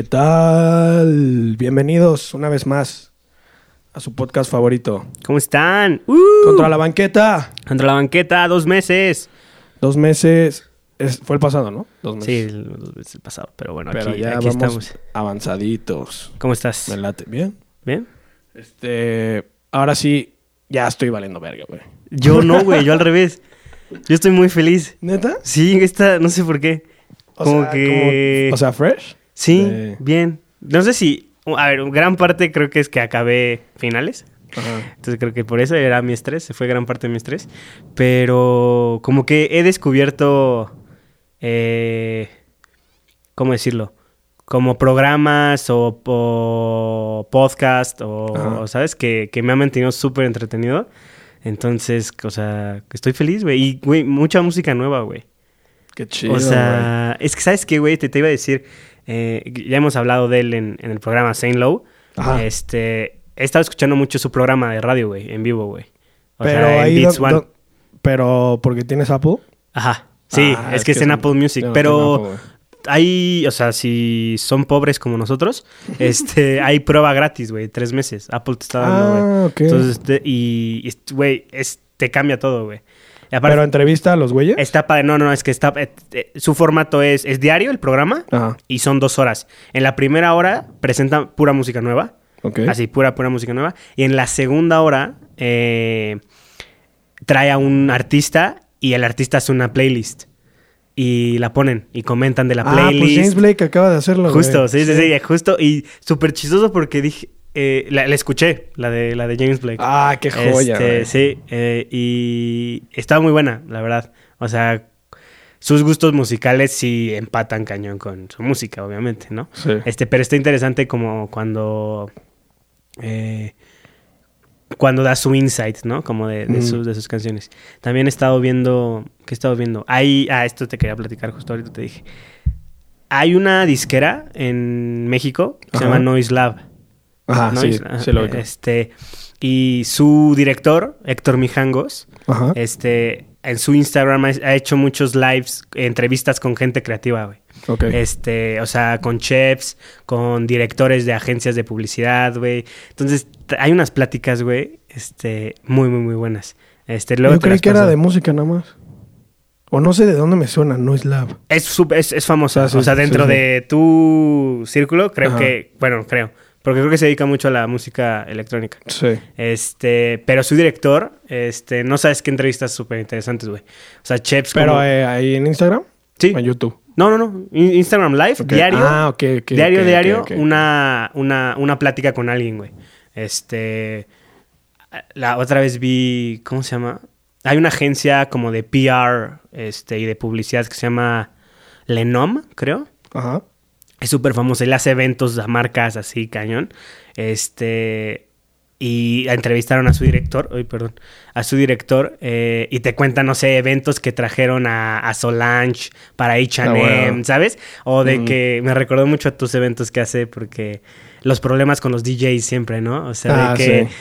¿Qué tal? Bienvenidos una vez más a su podcast favorito. ¿Cómo están? ¡Uh! Contra la banqueta. Contra la banqueta, dos meses. Dos meses. es- fue el pasado, ¿no? Dos meses. Sí, el, el pasado, pero bueno, Pero aquí, ya aquí vamos estamos. avanzaditos. ¿Cómo estás? Late. ¿Bien? ¿Bien? Este. Ahora sí, ya estoy valiendo verga, güey. Yo no, güey, yo al revés. Yo estoy muy feliz. ¿Neta? Sí, esta, no sé por qué. O Como sea, que- como- o sea, fresh. Sí, de- bien. No sé si. A ver, gran parte creo que es que acabé finales. Ajá. Entonces creo que por eso era mi estrés, se fue gran parte de mi estrés. Pero como que he descubierto, eh, ¿cómo decirlo? Como programas o, o podcast o, Ajá. ¿sabes? Que, que me ha mantenido súper entretenido. Entonces, o sea, estoy feliz, güey. Y, güey, mucha música nueva, güey. Qué chido. o sea, es que, ¿sabes qué, güey? Te, te iba a decir, eh, ya hemos hablado de él en, en el programa Saint Low. Ajá. Este, he estado escuchando mucho su programa de radio, güey, en vivo, güey. O Pero sea, en. Beats One. pero porque tienes Apple. Ajá. Sí, Ah, es, que es en Apple Music. no pero hay, o sea, si son pobres como nosotros, este, hay prueba gratis, güey, tres meses. Apple te está dando, güey. Ah, ok. Entonces, y, güey, te cambia todo, güey. Aparte, Pero entrevista a los güeyes. está padre. No, no, es que está. eh, eh, su formato es, es diario el programa Ajá. y son dos horas. En la primera hora presenta pura música nueva. Así, pura, pura música nueva. Y en la segunda hora eh, trae a un artista y el artista hace una playlist. Y la ponen y comentan de la Ah, pues playlist. James Blake acaba de hacerlo. justo, sí, sí, sí, justo. Y súper chistoso porque dije. Eh, la, la escuché, la de, la de James Blake. Ah, qué joya. Este, sí, eh, y estaba muy buena, la verdad. O sea, sus gustos musicales sí empatan cañón con su música, obviamente, ¿no? Sí. Este, pero está interesante como cuando. eh, cuando da su insight, ¿no? Como de, de Mm. sus, de sus canciones. También he estado viendo. ¿Qué he estado viendo? Hay. Ah, esto te quería platicar justo ahorita te dije. Hay una disquera en México que se llama Noise Lab. Ajá, sí, Noise, sí lo. Este. Y su director, Héctor Mijangos, Ajá. este, en su Instagram ha, hecho muchos lives, entrevistas con gente creativa, güey. Ok. Este, o sea, con chefs, con directores de agencias de publicidad, güey. Entonces, hay unas pláticas, güey, este, muy, muy, muy buenas. Este, luego Yo creí que era de música nada más. O no sé de dónde me suena, no es lab. Es, es, es famosa. Ah, sí, o sea, sí, dentro sí. de tu círculo, creo Ajá. que, bueno, creo. Porque creo que se dedica mucho a la música electrónica. Sí. Este, pero su director, este, no sabes qué entrevistas súper interesantes, güey. O sea, chefs Pero como- eh, ahí en Instagram. Sí. En YouTube. No, no, no. In- Instagram Live, diario. Ah, ok, ok. diario, diario. Una, una, una plática con alguien, güey. Este. La otra vez vi. ¿Cómo se llama? Hay una agencia como de PR este, y de publicidad que se llama Lenom, creo. Ajá. Es súper famosa. Él hace eventos a marcas así, cañón. Este. Y entrevistaron a su director, ay, perdón, a su director, eh, y te cuentan, no sé, eventos que trajeron a, a Solange para H&M, Ah, bueno. ¿sabes? O de que me recordó mucho a tus eventos que hace, porque los problemas con los DJs siempre, ¿no? O sea, Ah, de que sí.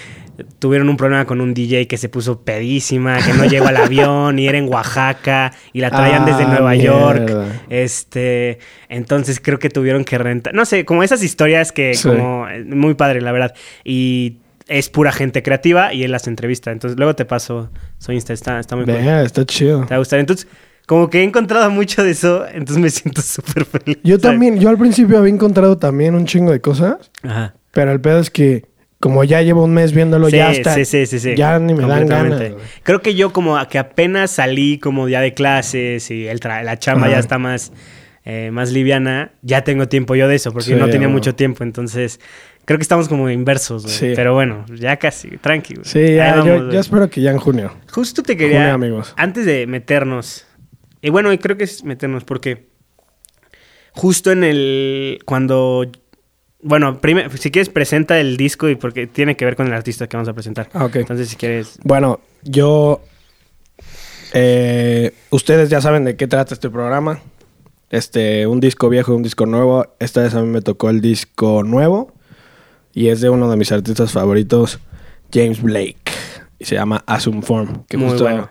Tuvieron un problema con un DJ que se puso pedísima, que no llegó al avión y era en Oaxaca y la traían desde Ah, Nueva York. Este, entonces creo que tuvieron que rentar, no sé, como esas historias que Sí. como eh, muy padre, la verdad. Y es pura gente creativa y él las entrevista. Entonces luego te paso su Insta, está, está muy cool. Vea, está chido. Te va a gustar. Entonces, como que he encontrado mucho de eso, entonces me siento súper feliz. Yo ¿sabes? también, yo al principio había encontrado también un chingo de cosas, Ajá. pero el pedo es que como ya llevo un mes viéndolo, Sí, ya está. sí, sí, sí, sí. Ya ni me dan ganas. Creo que yo como que apenas salí como ya de clases y el tra- la chamba Ajá. ya está más, eh, más liviana, ya tengo tiempo yo de eso, porque Sí, no tenía mucho tiempo, entonces creo que estamos como inversos, güey. Pero bueno, ya casi, tranqui. güey. Sí, Ahí ya, vamos, yo, espero que ya en junio. Justo te quería, Junio, amigos. antes de meternos, y bueno, creo que es meternos porque justo en el, cuando, bueno, primero, si quieres presenta el disco y porque tiene que ver con el artista que vamos a presentar. Ah, ok. Entonces, si quieres, Bueno, yo. eh, ustedes ya saben de qué trata este programa. Este, un disco viejo, un disco nuevo. Esta vez a mí me tocó el disco nuevo. Y es de uno de mis artistas favoritos, James Blake. Y se llama Assume Form. Que Muy justo, bueno.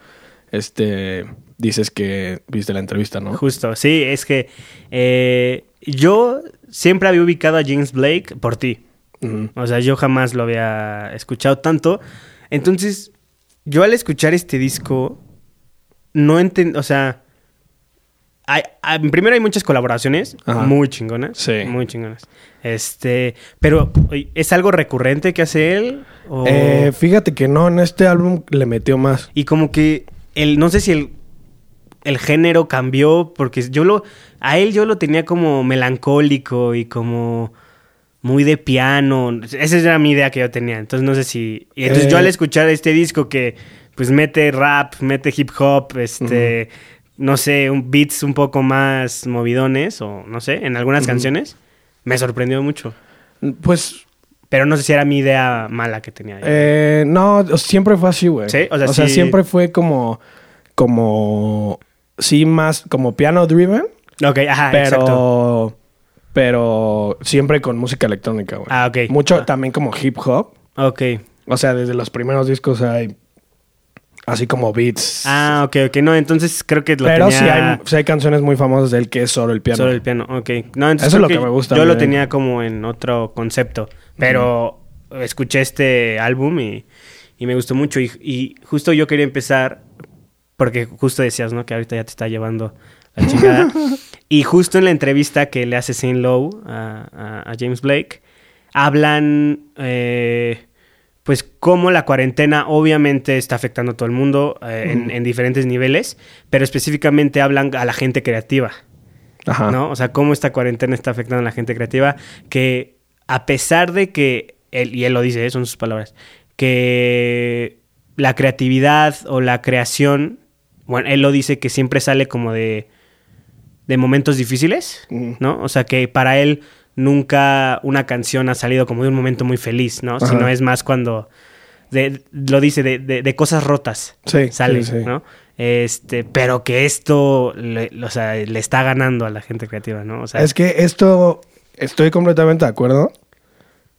este, dices que viste la entrevista, ¿no? Justo, sí, es que eh, yo siempre había ubicado a James Blake por ti. O sea, yo jamás lo había escuchado tanto. Entonces, yo al escuchar este disco, no entiendo, o sea, hay, hay- primero hay muchas colaboraciones Ajá. muy chingonas. Sí. Muy chingonas. Este, pero ¿es algo recurrente que hace él? O- Eh, fíjate que no, en este álbum le metió más. y como que el, no sé si el, el género cambió, porque yo lo, a él yo lo tenía como melancólico y como muy de piano. Esa era mi idea que yo tenía. Entonces no sé si. Y entonces Eh. yo al escuchar este disco que pues mete rap, mete hip hop, este. No sé, un beats un poco más movidones, o no sé, en algunas canciones, me sorprendió mucho. Pues Pero no sé si era mi idea mala que tenía. Eh, no, siempre fue así, güey. Sí, o sea, sí. siempre fue como, como, sí, más como piano driven, ok, ajá, Ah, exacto. pero, pero siempre con música electrónica, güey. Ah, ok. Mucho Ah. también como hip hop. Ok. O sea, desde los primeros discos hay así como beats. Ah, ok, ok. No, entonces creo que lo pero tenía... sí, hay, sí hay canciones muy famosas de él que es solo el piano. Solo el piano, ok. No, entonces Eso es lo que me gusta Yo lo tenía como en otro concepto. Pero escuché este álbum y, y me gustó mucho. Y, y justo yo quería empezar, porque justo decías, ¿no? Que ahorita ya te está llevando la chingada. y justo en la entrevista que le hace Saint Lowe a, a- a James Blake, hablan... eh, pues cómo la cuarentena obviamente está afectando a todo el mundo eh, en diferentes niveles, pero específicamente hablan a la gente creativa. Ajá. ¿no? O sea, cómo esta cuarentena está afectando a la gente creativa, que a pesar de que, él, y él lo dice, ¿eh? son sus palabras, que la creatividad o la creación, bueno, él lo dice que siempre sale como de, de momentos difíciles. ¿no? O sea, que para él nunca una canción ha salido como de un momento muy feliz, ¿no? Ajá. Sino es más cuando, de- lo dice, de, de- de cosas rotas Sí, sale, sí, sí. ¿no? Este, pero que esto, le, o sea, le está ganando a la gente creativa, ¿no? O sea, Es que esto, estoy completamente de acuerdo,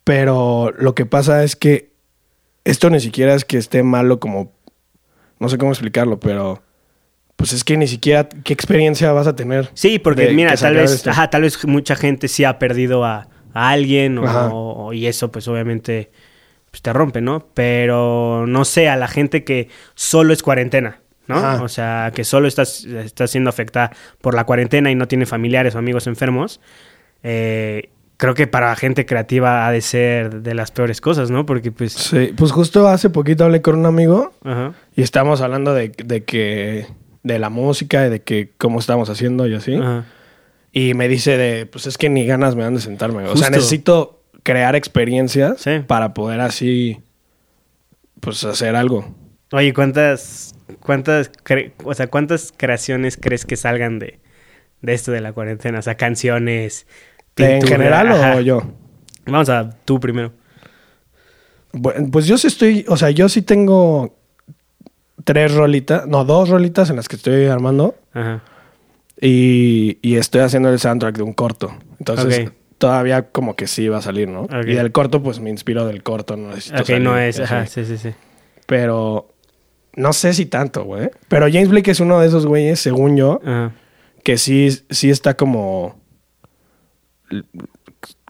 pero lo que pasa es que esto ni siquiera es que esté malo como, no sé cómo explicarlo, pero pues es que ni siquiera qué experiencia vas a tener. sí, porque de mira, tal vez, esto. ajá, tal vez mucha gente sí ha perdido a, a alguien o- Ajá. o- y eso, pues obviamente, pues te rompe, ¿no? Pero no sé, a la gente que solo es cuarentena. ¿no? Ajá. O sea, que solo está, está siendo afectada por la cuarentena y no tiene familiares o amigos enfermos. eh, creo que para la gente creativa ha de ser de las peores cosas, ¿no? Porque pues... Sí, pues justo hace poquito hablé con un amigo Ajá. y estábamos hablando de, de que, de la música y de que cómo estamos haciendo y así. Ajá. Y me dice de, pues es que ni ganas me dan de sentarme. O sea, necesito crear experiencias Sí. para poder así, pues hacer algo. Oye, ¿cuántas, cuántas, cre- o sea, cuántas creaciones crees que salgan de, de esto de la cuarentena? O sea, canciones. ¿En general ajá. o yo? Vamos a tú primero. Pues yo sí estoy, o sea, yo sí tengo tres rolitas, no, dos rolitas en las que estoy armando Ajá. y, y estoy haciendo el soundtrack de un corto. Entonces, todavía como que sí va a salir, ¿no? Y del corto, pues me inspiro del corto, no necesito Ok, salir, no es. Ajá, sí, sí, sí. Pero no sé si tanto, güey. Pero James Blake es uno de esos güeyes, según yo, Ajá. que sí, sí está como.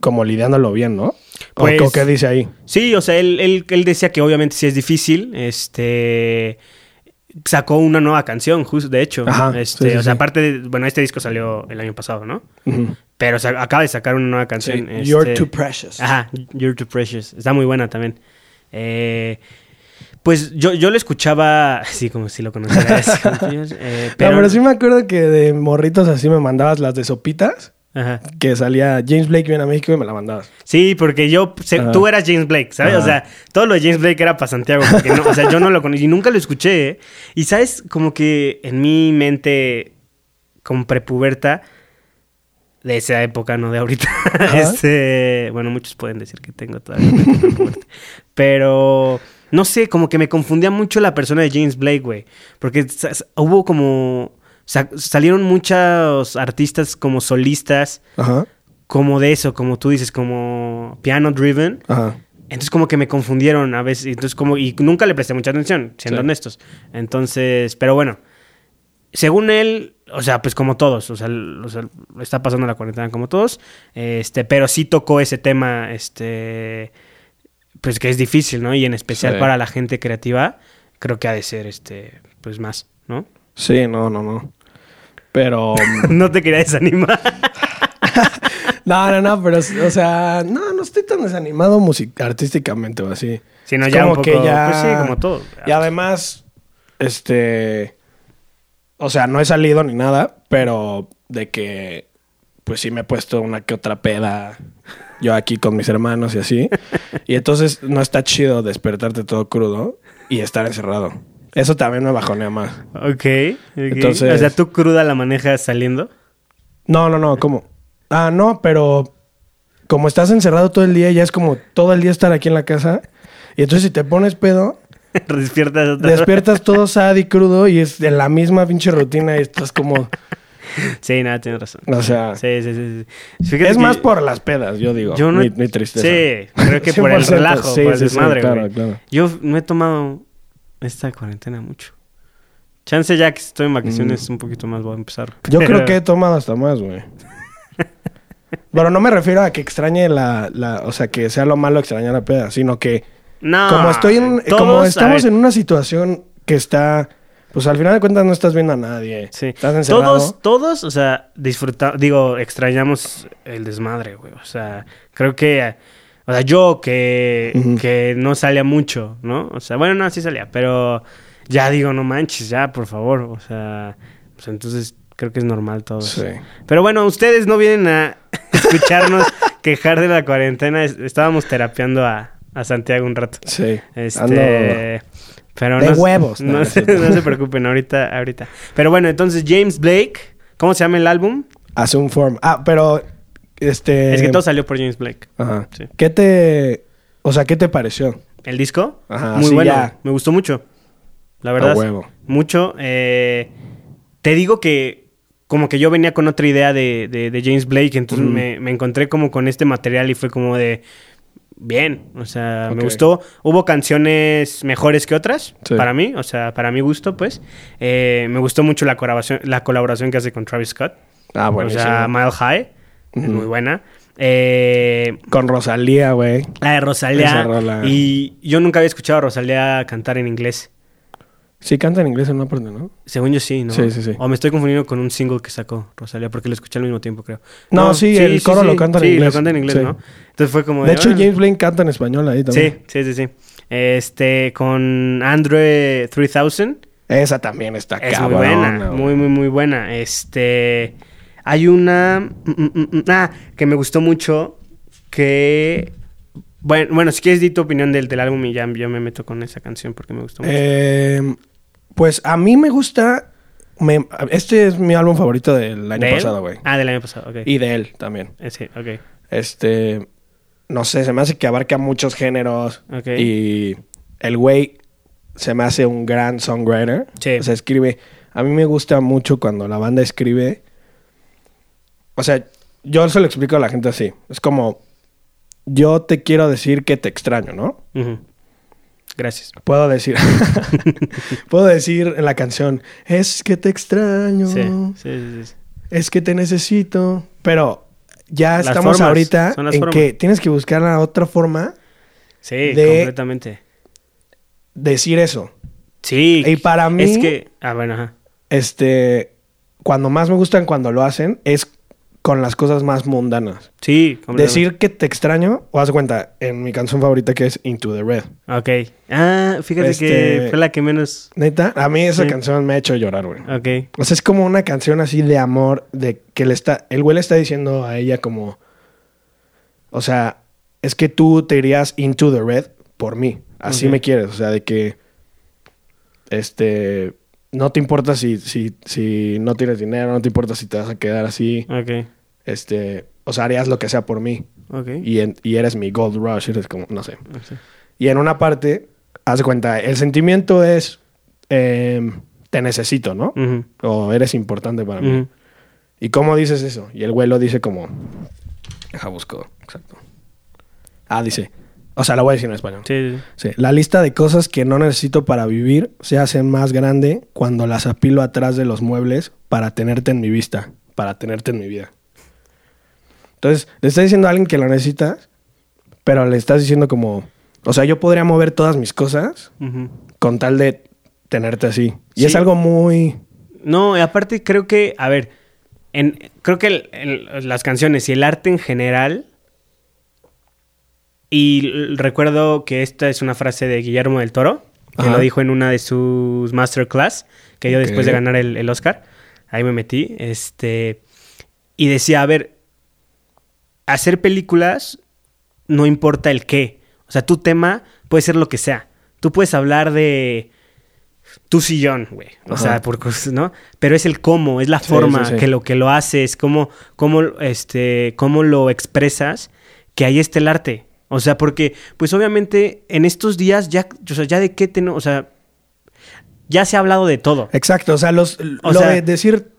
como lidiándolo bien, ¿no? ¿O- Pues- ¿O qué dice ahí? Sí, o sea, él, él, él decía que obviamente sí es difícil. Este. Sacó una nueva canción, justo, de hecho. Ajá, este, sí, sí, o sea, sí. aparte de, Bueno, este disco salió el año pasado, ¿no? Pero o sea, acaba de sacar una nueva canción. este- You're too precious. Ajá, You're Too Precious. Está muy buena también. Eh, pues yo, yo lo escuchaba, sí, como si lo conocieras. eh, No, pero, pero sí me acuerdo que de morritos así me mandabas las de sopitas. Ajá. Que salía James Blake viene a México y me la mandabas. Sí, porque yo, se- Ajá. tú eras James Blake, ¿sabes? O sea, todo lo de James Blake era para Santiago, porque no, o sea, yo no lo conocí y nunca lo escuché. ¿eh? Y sabes, como que en mi mente, como prepuberta, de esa época, no de ahorita, este, bueno, muchos pueden decir que tengo todavía prepuberta, pero no sé, como que me confundía mucho la persona de James Blake, güey, porque hubo como, sa- salieron muchos artistas como solistas, Ajá. como de eso, como tú dices, como piano driven. Ajá. Entonces como que me confundieron a veces, entonces como y nunca le presté mucha atención, siendo Sí. honestos. Entonces, pero bueno, según él, o sea, pues como todos, o sea, l- o sea, está pasando la cuarentena como todos, este, pero sí tocó ese tema, este, pues que es difícil, ¿no? Y en especial Sí. para la gente creativa, creo que ha de ser, este, pues más, ¿no? Sí, no, no, no. Pero. no te quería desanimar. no, no, no, pero, o sea, no, no estoy tan desanimado artísticamente o así. Sino Es ya como un poco, que ya- pues sí, como todo. Y además, este. O sea, no he salido ni nada, pero de que. Pues sí me he puesto una que otra peda. Yo aquí con mis hermanos y así. Y entonces no está chido despertarte todo crudo y estar encerrado. Eso también me bajonea más. Ok. Entonces- O sea, ¿tú cruda la manejas saliendo? No, no, no, ¿cómo? Ah, no, pero como estás encerrado todo el día, ya es como todo el día estar aquí en la casa. Y entonces si te pones pedo, Despiertas otra despiertas todo sad y crudo y es de la misma pinche rutina y estás como... Sí, nada, tienes razón. O sea, Sí, sí, sí. sí. Es más por las pedas, yo digo. yo no- mi, mi tristeza. Sí, creo que por el 100%, relajo, sí, por el sí, desmadre, claro, claro. Yo no he tomado esta cuarentena mucho. Chance ya que estoy en vacaciones Mm. un poquito más voy a empezar. Yo creo que he tomado hasta más, güey. Pero no me refiero a que extrañe la, la... O sea, que sea lo malo extrañar la peda, sino que... No. como estoy en, todos, como estamos ver, en una situación que está pues al final de cuentas no estás viendo a nadie Sí. estás encerrado Todos, todos, o sea, disfrutamos, digo, extrañamos el desmadre, güey. O sea, creo que, o sea, yo que, que no salía mucho, ¿no? O sea, bueno, no, sí salía, pero ya digo, no manches, ya, por favor. O sea, pues entonces creo que es normal todo. Sí. eso. Pero bueno, ustedes no vienen a escucharnos quejar de la cuarentena. Es- Estábamos terapeando a, a Santiago un rato. sí Este, pero de no, huevos, no, No, se, no se preocupen, ahorita, ahorita. Pero bueno, entonces James Blake, ¿cómo se llama el álbum? un form ah pero este es que todo salió por James Blake. ajá. Sí. qué te o sea qué te pareció ¿El disco? Ajá, Muy sí, bueno, ya. me gustó mucho. La verdad. A huevo. Mucho. eh, te digo que como que yo venía con otra idea de, de- de James Blake, entonces me, me encontré como con este material y fue como de... Bien, o sea, me gustó. Hubo canciones mejores que otras, Sí. para mí, o sea, para mi gusto, pues. Eh, me gustó mucho la colaboración, la colaboración que hace con Travis Scott. ah o bueno sea, Mile High, es muy buena. Eh, con Rosalía güey la de Rosalía. Y yo nunca había escuchado a Rosalía cantar en inglés. sí canta en inglés en una parte no Según yo sí, ¿no? Sí, sí, sí. O me estoy confundiendo con un single que sacó Rosalía, porque lo escuché al mismo tiempo, creo. No, sí, el coro lo canta en sí, inglés. lo canta en inglés, Sí. ¿no? Entonces fue como... de hecho. James Blaine canta en español ahí también Sí, sí, sí, sí. Este, con Andre 3000. esa también está Es muy buena, muy, muy, muy buena. Este, hay una, mm, mm, mm, ah, que me gustó mucho, que, bueno, bueno, si quieres di tu opinión del, del álbum y ya yo me meto con esa canción porque me gustó mucho. Eh, pues a mí me gusta. me- este es mi álbum favorito del año pasado, güey. Ah, del año pasado, ok. Y de él también. Eh, sí, ok. Este. No sé, se me hace que abarca muchos géneros. Ok. Y el güey se me hace un gran songwriter. Sí. O sea, escribe. A mí me gusta mucho cuando la banda escribe. O sea, yo se lo explico a la gente así. Es como. Yo te quiero decir que te extraño, ¿no? Gracias. Puedo decir. puedo decir en la canción. Es que te extraño. Sí, sí, sí, sí. Es que te necesito. Pero ya Las estamos formas, ahorita en formas. que tienes que buscar la otra forma Sí, De- completamente. de decir eso. Sí. Y para mí- Es que, ah, bueno, ajá. Este. Cuando más me gustan cuando lo hacen es con las cosas más mundanas. Sí. Decir que te extraño, o haz cuenta, en mi canción favorita que es Into the Red. Ok. Ah, fíjate Este- que fue la que menos... Neta, a mí esa Sí. canción me ha hecho llorar, güey. Ok. O sea, es como una canción así de amor, de que le está, el güey le está diciendo a ella como, o sea, es que tú te irías into the red por mí, así me quieres, o sea, de que, este, no te importa si, si, si no tienes dinero, no te importa si te vas a quedar así, Ok. Este, o sea, harías lo que sea por mí y, en- y eres mi gold rush, eres como, no sé. Y en una parte, haz de cuenta, el sentimiento es, em, te necesito, ¿no? O eres importante para mí. ¿Y cómo dices eso? Y el güey lo dice como... Deja busco, exacto. Ah, dice... O sea, la voy a decir en español. Sí, sí. Sí, La lista de cosas que no necesito para vivir se hace más grande cuando las apilo atrás de los muebles para tenerte en mi vista, para tenerte en mi vida. Entonces, le estás diciendo a alguien que lo necesitas, pero le estás diciendo como, o sea, yo podría mover todas mis cosas con tal de tenerte así. Y Sí. es algo muy... No, y aparte creo que, a ver, en, creo que el- el- las canciones y el arte en general, y recuerdo que esta es una frase de Guillermo del Toro, que Ajá. lo dijo en una de sus masterclass, que dio después de ganar el, el Oscar, ahí me metí, este, y decía, a ver, hacer películas no importa el qué, o sea, tu tema puede ser lo que sea, tú puedes hablar de tu sillón, güey. O Ajá. sea, por cosas, ¿no? Pero es el cómo, es la Sí, forma sí, sí. que lo que lo haces, cómo, cómo, este, cómo lo expresas, que ahí está el arte. O sea, porque, pues obviamente, en estos días ya, o sea, ya de qué tenemos, o sea, ya se ha hablado de todo. Exacto, o sea, los, O lo sea- de decir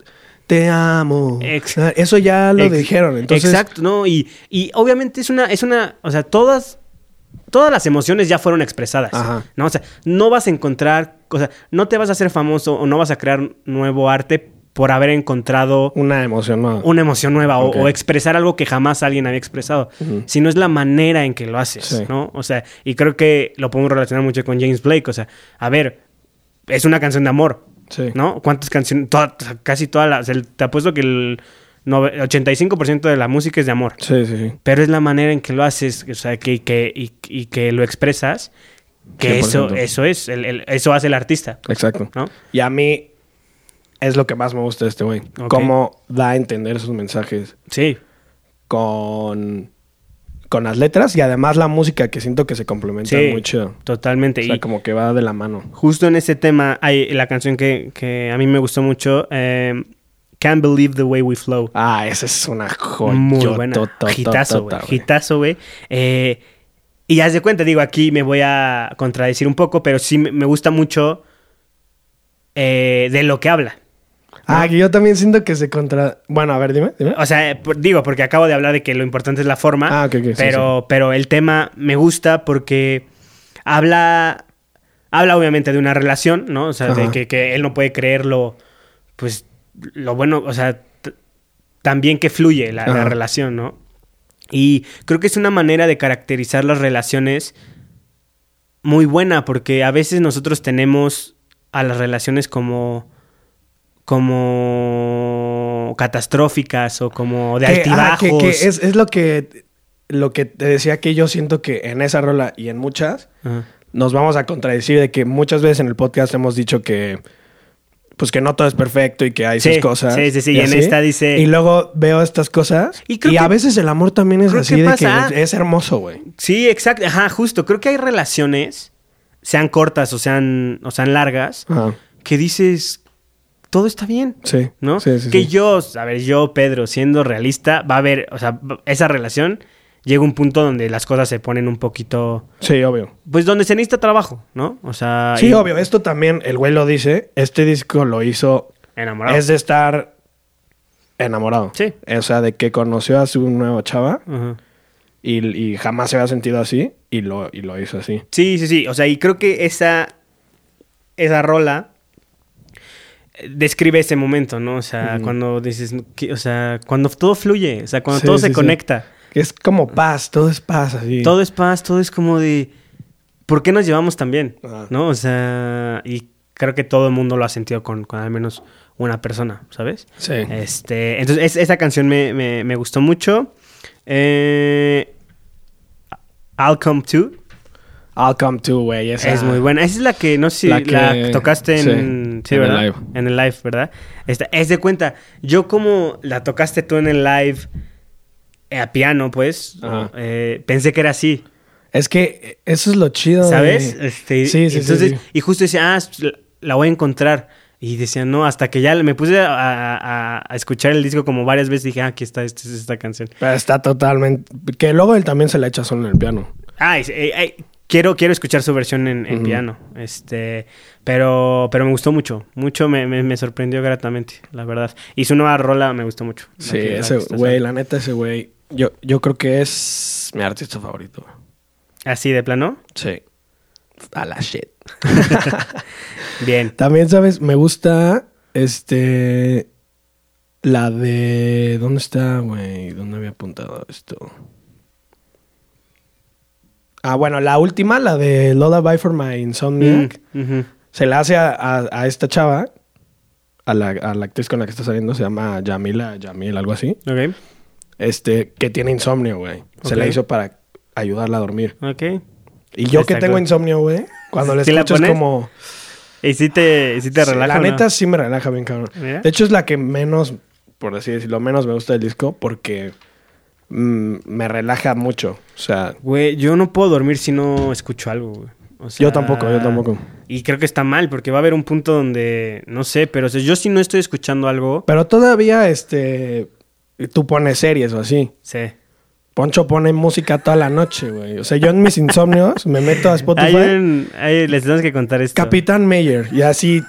te amo, Ex- ah, eso ya lo dijeron. Entonces, Exacto, ¿no? Y, y obviamente es una, es una, o sea, todas, todas las emociones ya fueron expresadas, Ajá. ¿no? O sea, no vas a encontrar, o sea, no te vas a hacer famoso o no vas a crear nuevo arte por haber encontrado una emoción nueva. una emoción nueva o- expresar algo que jamás alguien había expresado, Ujú. sino es la manera en que lo haces, Sí. ¿no? O sea, y creo que lo podemos relacionar mucho con James Blake, o sea, a ver, es una canción de amor, Sí. ¿no? ¿Cuántas canciones? Toda- casi todas las, el- te apuesto que el nove- 85% de la música es de amor, Sí, sí, sí. pero es la manera en que lo haces, o sea, que, que, y, y que lo expresas, que eso, 100%. eso es, el- el- eso hace el artista, Exacto. ¿no? Y a mí es lo que más me gusta de este güey. Cómo da a entender sus mensajes Sí, con, con las letras y además la música que siento que se complementa sí, muy chido. totalmente. O sea, Y- como que va de la mano. Justo en ese tema hay la canción que, que a mí me gustó mucho, eh, Can't Believe the Way We Flow. Ah, esa es una joya. Muy buena. Hitazo, güey. Hitazo, güey. Eh, y haz de cuenta, digo, aquí me voy a contradecir un poco, pero sí me me gusta mucho eh, de lo que habla. Ah, que yo también siento que se contra... Bueno, a ver, dime. dime. O sea, digo, porque acabo de hablar de que lo importante es la forma. Ah, ok, ok, sí, pero, pero el tema me gusta porque habla. Habla obviamente de una relación, ¿no? O sea, de que, que él no puede creerlo. Pues lo bueno, o sea, también que fluye la, relación, ¿no? Y creo que es una manera de caracterizar las relaciones muy buena, porque a veces nosotros tenemos a las relaciones como como catastróficas o como de Que- ah, altibajos. que, que es, es lo que lo que te decía que yo siento que en esa rola y en muchas Ajá. nos vamos a contradecir de que muchas veces en el podcast hemos dicho que pues que no todo es perfecto y que hay Sí, sus cosas. sí, sí, sí, y en esta dice- Y luego veo estas cosas Y y, creo a que- veces el amor también es así que de que es hermoso, güey. Sí, exacto. Ajá, justo. Creo que hay relaciones, sean cortas o sean, o sean largas, Ajá. que dices, todo está bien. Sí. ¿no? Sí, sí, que sí. yo, a ver, yo, Pedro, siendo realista, va a haber, o sea, esa relación llega un punto donde las cosas se ponen un poquito, Sí, obvio. pues donde se necesita trabajo, ¿no? O sea, Sí, y- obvio. Esto también, el güey lo dice. Este disco lo hizo. enamorado. Es de estar enamorado. Sí. O sea, de que conoció a su nueva chava Ajá. y, y jamás se había sentido así y lo, y lo hizo así. Sí, sí, sí. O sea, y creo que esa, esa rola describe ese momento, ¿no? O sea, cuando dices, que- o sea, cuando todo fluye, o sea, cuando Sí, todo sí, se conecta. Que es como paz, todo es paz así. Todo es paz, todo es como de, ¿por qué nos llevamos tan bien? Ajá. ¿No? O sea, y creo que todo el mundo lo ha sentido con, con al menos una persona, ¿sabes? Sí. Este, entonces, es- esa canción me, me- me gustó mucho. Eh, I'll Come To I'll come to, güey. esa- es muy buena. Esa es la que, no sé si La tocaste en, sí, sí, en el live. En el live, ¿verdad? Esta, es de cuenta, yo como la tocaste tú en el live eh, a piano, pues, eh, pensé que era así. Es que eso es lo chido. de- ¿Sabes? Este, Sí, sí, sí, entonces, sí. Y justo decía, ah, la- voy a encontrar. Y decía, no, hasta que ya me puse a, a- a escuchar el disco como varias veces, dije, ah, aquí está, esta es esta canción. Pero está totalmente. Que luego él también se la echa solo en el piano. Ah, y- eh, eh, quiero, quiero escuchar su versión en, piano. Este, pero, pero me gustó mucho. Mucho me, me- me sorprendió gratamente, la verdad. Y su nueva rola me gustó mucho. Sí, que- ese güey, la neta, ese güey. Yo, yo creo que es mi artista favorito. Así de plano. Sí. A la shit. Bien. También, ¿sabes? Me gusta este. La de. ¿Dónde está, güey? ¿Dónde había apuntado esto? Ah, bueno, la última, la de Lullaby for My Insomniac. Mm. Se la hace a, a- a esta chava, a la, a la actriz con la que está saliendo, se llama Yamila, Yamil, algo así. Ok. Este, que tiene insomnio, güey. Se la hizo para ayudarla a dormir. Ok. Y yo que tengo insomnio, güey, cuando le ¿Sí la escucho es como... ¿Y si te, y si te relaja? La no? neta sí me relaja bien, cabrón. De hecho, es la que menos, por así decirlo, menos me gusta del disco porque mm, me relaja mucho. O sea, Güey, yo no puedo dormir si no escucho algo, güey. O sea, Yo tampoco, yo tampoco. Y creo que está mal, porque va a haber un punto donde, no sé, pero o sea, yo si no estoy escuchando algo, pero todavía, este, tú pones series o así. sé. Poncho pone música toda la noche, güey. O sea, yo en mis insomnios me meto a Spotify. Hay un, hay- les tenemos que contar esto. Capitán Mayer. Y así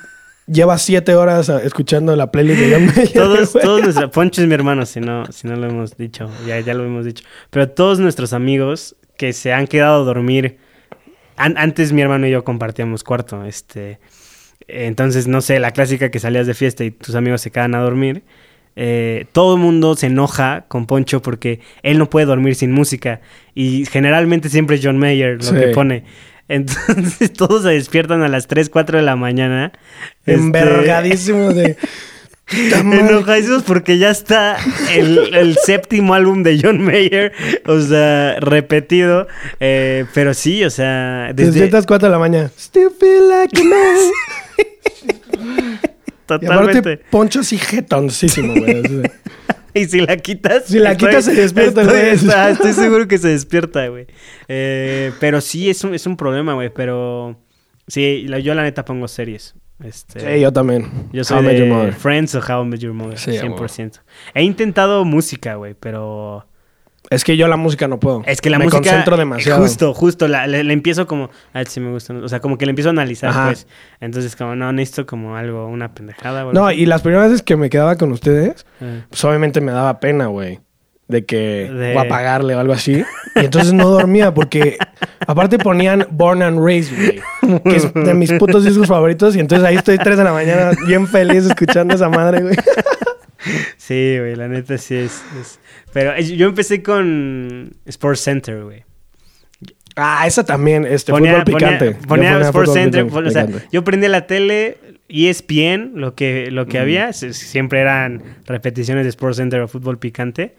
lleva siete horas escuchando la playlist de John Mayer. Todos, nuestros, Poncho es mi hermano, si no, si no lo hemos dicho, ya, ya lo hemos dicho. Pero todos nuestros amigos que se han quedado a dormir, an- antes mi hermano y yo compartíamos cuarto, este, entonces no sé, la clásica que salías de fiesta y tus amigos se quedan a dormir, eh, todo el mundo se enoja con Poncho porque él no puede dormir sin música y generalmente siempre es John Mayer lo Sí. que pone. Entonces todos se despiertan a las 3, 4 de la mañana. este, Envergadísimo de... Puta madre. Enojadísimos porque ya está el, el séptimo álbum de John Mayer, o sea, repetido. eh, pero sí, o sea, desde despiertas cuatro de la mañana. Still feel like a man. Y aparte, totalmente. Poncho sí jetoncísimo, güey. Y si la quitas. Si la quitas, se despierta estoy, güey. está- estoy seguro que se despierta, güey. Eh, pero sí, es un, es un problema, güey. Pero sí, yo la neta pongo series. Este, sí, yo también. Yo How soy Your de. Friends o How I Met Your Mother, Sí, a huevo. 100%. He intentado música, güey, pero Es que yo la música no puedo. Es que la me música. concentro demasiado. Justo, justo. La, le, le empiezo como. A ver si me gusta. O sea, como que le empiezo a analizar, Ajá. pues. Entonces, como, no, necesito como algo, una pendejada, güey. No, y las primeras veces que me quedaba con ustedes, Eh, pues obviamente me daba pena, güey. De que De- voy a pagarle o algo así. Y entonces no dormía porque aparte ponían Born and Raised, güey. Que es de mis putos discos favoritos. Y entonces ahí estoy 3 de la mañana bien feliz escuchando esa madre, güey. Sí, güey, la neta sí es. es- Pero yo empecé con Sports Center, güey. Ah, esa también, este, Ponía, fútbol picante. ponía, ponía Yo Sports fútbol Center. pican- o sea, yo prendía la tele, ESPN, lo que, lo que había. s- Siempre eran repeticiones de Sports Center o fútbol picante.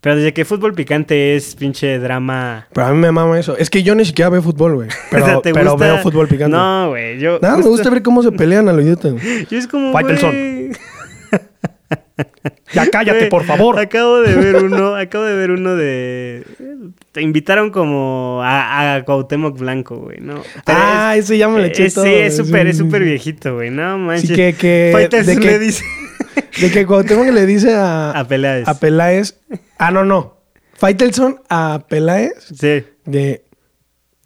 Pero desde que fútbol picante es pinche drama. Pero a mí me mama eso. Es que yo ni siquiera veo fútbol, güey. Pero, O sea, ¿te pero gusta? veo fútbol picante. No, güey. Yo, Nada, me gusta ver cómo se pelean a lo idiota. Yo es como. Faitelson. Ya cállate, por favor. Acabo de ver uno, acabo de ver uno de. Te invitaron como a, a Cuauhtémoc Blanco, güey, ¿no? Pero ah, ese ya me lo eché eh, todo. Sí, es súper, es súper viejito, güey. No manches. Sí, que- de que- le dice De que Cuauhtémoc le dice a, a Peláez. a Peláez... Ah, no, no. Faitelson a Peláez Sí. de...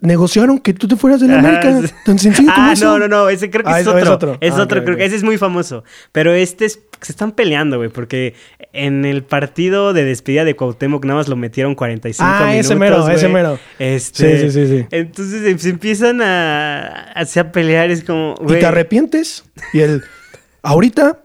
Negociaron que tú te fueras de la Ajá, América. Tan sencillo como Ah, eso. no, no, no, ese creo que Ah, es, otro. es otro. Es Ah, otro, creo que ese es muy famoso. Pero este es, se están peleando, güey, porque en el partido de despedida de Cuauhtémoc nada más lo metieron 45 Ah, minutos. ese mero, güey. ese mero. Este, Sí, sí, sí, sí. Entonces em- se empiezan a, así a pelear, es como, ¿Y güey. te arrepientes? Y él... Ahorita,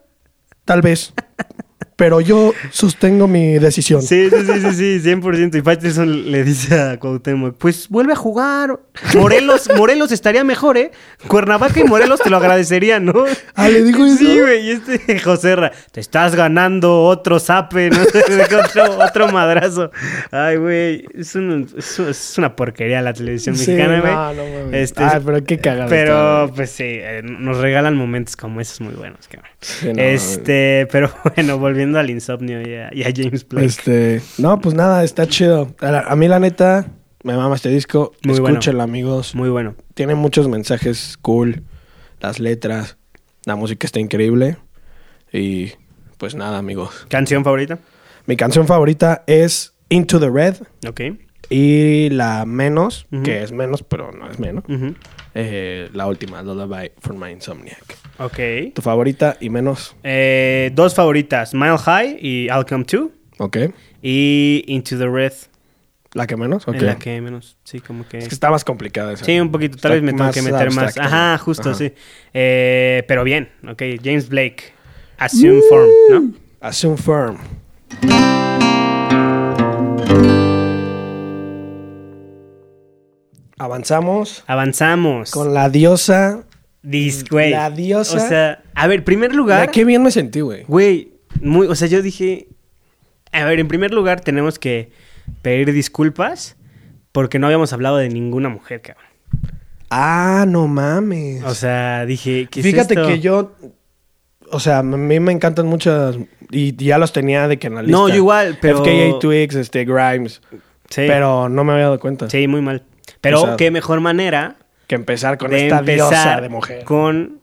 tal vez. Pero yo sostengo mi decisión. Sí, sí, sí, sí, sí, 100%. Y Faitelson le dice a Cuauhtémoc, pues vuelve a jugar. Morelos, Morelos estaría mejor, ¿eh? Cuernavaca y Morelos te lo agradecerían, ¿no? Ah, ¿le dijo eso? Sí, güey. Y este Joserra, te estás ganando otro zape, ¿no? otro, otro madrazo. Ay, güey. Es, un- es un- es una porquería la televisión Sí, mexicana, güey. no, no mames. Este, Ah, pero qué cagado Pero, güey. pues sí, eh, nos regalan momentos como esos muy buenos, cabrón. Sí, no, este, pero bueno, volviendo al insomnio y a, y a James Blake. Este, no, pues nada, está chido. A, la- a mí la neta me mama este disco. Muy bueno. Amigos. Muy bueno. Tiene muchos mensajes cool, las letras, la música está increíble y pues nada, amigos. ¿Canción favorita? Mi canción favorita es Into the Red Ok. y la menos, que es menos, pero no es menos. Eh, la última, Lullaby for My Insomniac. Ok. Tu favorita y menos, Eh, dos favoritas, Mile High y I'll Come To. ¿ok? Y Into the Red. ¿La que menos? Ok. En la que menos, sí, como que... Es que está más complicada esa. Sí, un poquito. Tal vez me tengo que meter más. Ajá, justo, Ajá. sí. Eh, pero bien, ok. James Blake. Assume form, ¿no? Assume firm. Avanzamos Avanzamos. con la diosa. Dis, güey. La diosa. O sea, a ver, primer Ya, lugar. qué bien me sentí, güey. Güey, muy, o sea, yo dije, a ver, en primer lugar tenemos que pedir disculpas porque no habíamos hablado de ninguna mujer, cabrón. Ah, no mames. O sea, dije, ¿qué es Fíjate esto? que yo. O sea, a mí me encantan muchas. Y ya los tenía de que en la lista. No, yo igual, pero- FKA Twigs, este, Grimes. Sí, Pero no me había dado cuenta. sí, muy mal. Pero qué mejor manera Que empezar con de esta empezar diosa de mujer. con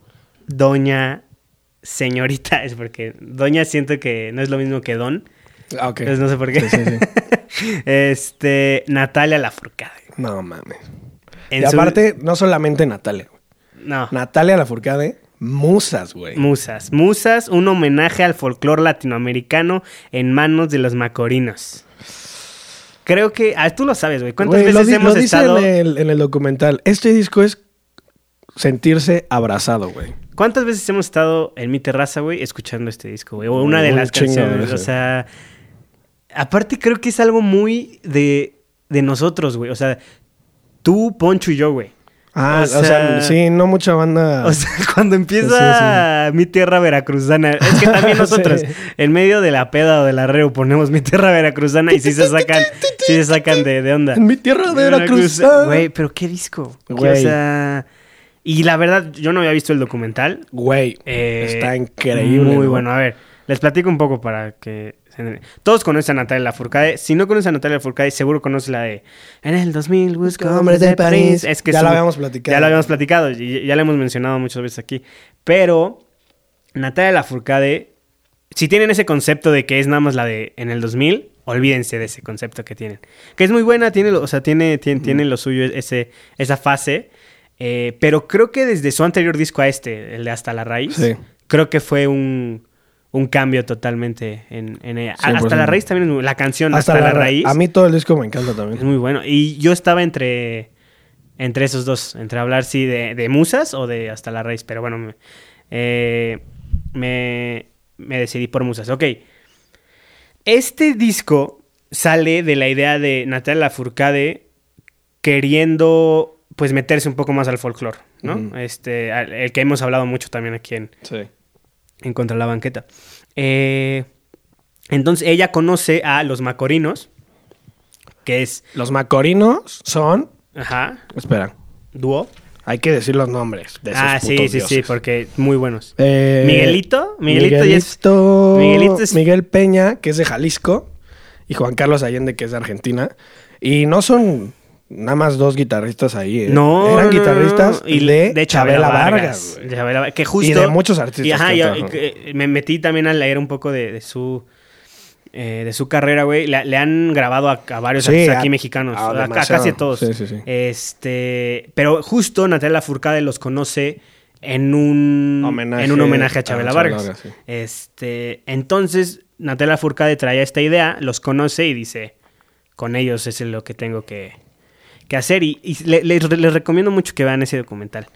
doña señorita, es porque doña siento que no es lo mismo que don, Ah, entonces no sé por qué. Sí, sí, sí. este, Natalia Lafourcade. No mames. En y su- aparte, no solamente Natalia. no, Natalia Lafourcade, musas, güey. Musas. Musas, un homenaje al folclore latinoamericano en manos de los macorinos. Creo que. Ah, tú lo sabes, güey. ¿Cuántas Güey, veces hemos lo dice estado. en el, en el documental. Este disco es sentirse abrazado, güey. ¿Cuántas veces hemos estado en mi terraza, güey, escuchando este disco, güey? O una de Un las chingo de canciones. O sea. Aparte, creo que es algo muy de, de nosotros, güey. O sea, tú, Poncho y yo, güey. Ah, O o sea, sí, no mucha banda. O sea, cuando empieza mi tierra veracruzana, es que también nosotros, Sí. en medio de la peda o del arreo, ponemos mi tierra veracruzana y sí se sacan, sí se sacan de, de onda. mi tierra de Veracruz. Güey, pero qué disco. Güey. O sea, y la verdad, yo no había visto el documental. Güey, Eh, está increíble. Muy ¿no? bueno. A ver, les platico un poco para que... Todos conocen a Natalia Lafourcade. Si no conocen a Natalia Lafourcade, seguro conocen la de... En el 2000 busco hombres de París. Es que Ya la habíamos platicado. Ya la habíamos platicado. Y ya la hemos mencionado muchas veces aquí. Pero Natalia Lafourcade... Si tienen ese concepto de que es nada más la de en el 2000, olvídense de ese concepto que tienen. Que es muy buena, tiene, lo- o sea, tiene, tiene, tiene lo suyo ese, esa fase. eh, pero creo que desde su anterior disco a este, el de Hasta la Raíz, Sí. creo que fue un, un cambio totalmente en, en ella. Hasta 100%. la Raíz también es muy, la canción Hasta, Hasta, la, ra- Raíz A mí todo el disco me encanta es también. muy bueno. Y yo estaba entre, entre esos dos, entre hablar, sí, de, de musas o de Hasta la Raíz. Pero bueno, me, eh, me, me decidí por musas. Ok. Este disco sale de la idea de Natalia Lafourcade queriendo pues meterse un poco más al folclore, ¿no? Este, al- el que hemos hablado mucho también aquí en, Sí. En Contra la Banqueta. Eh, entonces ella conoce a los macorinos, que es, Los macorinos son. ajá, Espera, dúo. hay que decir los nombres de esos Ah, sí, putos sí, sí, porque muy buenos. Eh, Miguelito, Miguelito, ya es- Miguelito, Miguelito es- Miguel Peña, que es de Jalisco, y Juan Carlos Allende, que es de Argentina. Y no son nada más dos guitarristas ahí. ¿eh? No, Eran no, guitarristas no, y de, Chabela Vargas. de Chabela que justo Y de muchos artistas y, ajá, que y- trajo. y que me metí también a leer un poco de, de su eh, de su carrera, güey. Le, le han grabado a, a varios Sí, artistas a- aquí mexicanos, a casi a todos. Sí, sí, sí. Este, pero justo Natalia Lafourcade los conoce en un Homenaje en un homenaje a Chabela Vargas. Sí. Este, entonces Natalia Lafourcade traía esta idea, los conoce y dice, con ellos es lo que tengo que, que hacer y, y le- les, les recomiendo mucho que vean ese documental.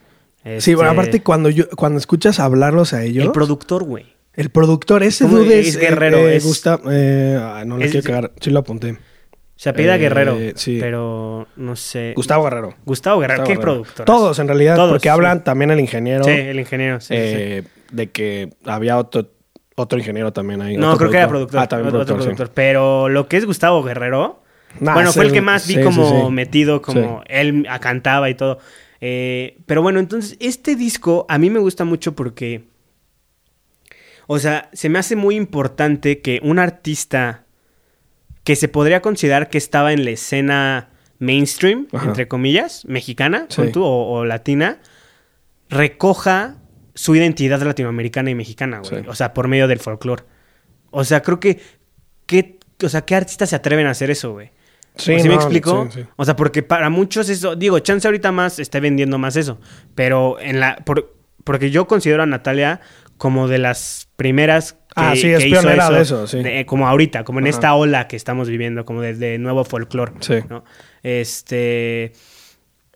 Sí, bueno, Este, aparte cuando yo cuando escuchas hablarlos a ellos, el productor, güey. el productor, ese ¿Cómo dude es es, Guerrero? eh, Es- Gusta- eh, no le quiero cagar, sí lo apunté. Se apellida Eh, Guerrero, sí. pero no sé. Gustavo Guerrero. Gustavo Guerrero, Gustavo ¿qué productor? Todos, en realidad, Todos, porque sí. hablan también el ingeniero. Sí, el ingeniero. sí, sí, eh, de que había otro, otro ingeniero también ahí. No, otro creo que era productor. Ah, también otro productor, sí. productor. Pero lo que es Gustavo Guerrero. Nah, bueno, fue el que más vi sí, como sí. metido, como él cantaba y todo. Eh, pero bueno, entonces, este disco a mí me gusta mucho porque. O sea, se me hace muy importante que un artista que se podría considerar que estaba en la escena mainstream, Ajá. entre comillas, mexicana, tú, o, o latina, recoja su identidad latinoamericana y mexicana, güey. Sí. O sea, por medio del folclore. O sea, creo que, ¿qué, o sea, ¿qué artistas se atreven a hacer eso, güey? Sí, ¿Sí me explico? sí, sí. O sea, porque para muchos eso, digo, chance ahorita más está vendiendo más eso, pero en la, por- porque yo considero a Natalia como de las primeras que, Ah, sí, es que hizo pionera de eso, sí. de- como ahorita, como en Ajá. esta ola que estamos viviendo, como de, de nuevo folclore. Sí. ¿no? Este.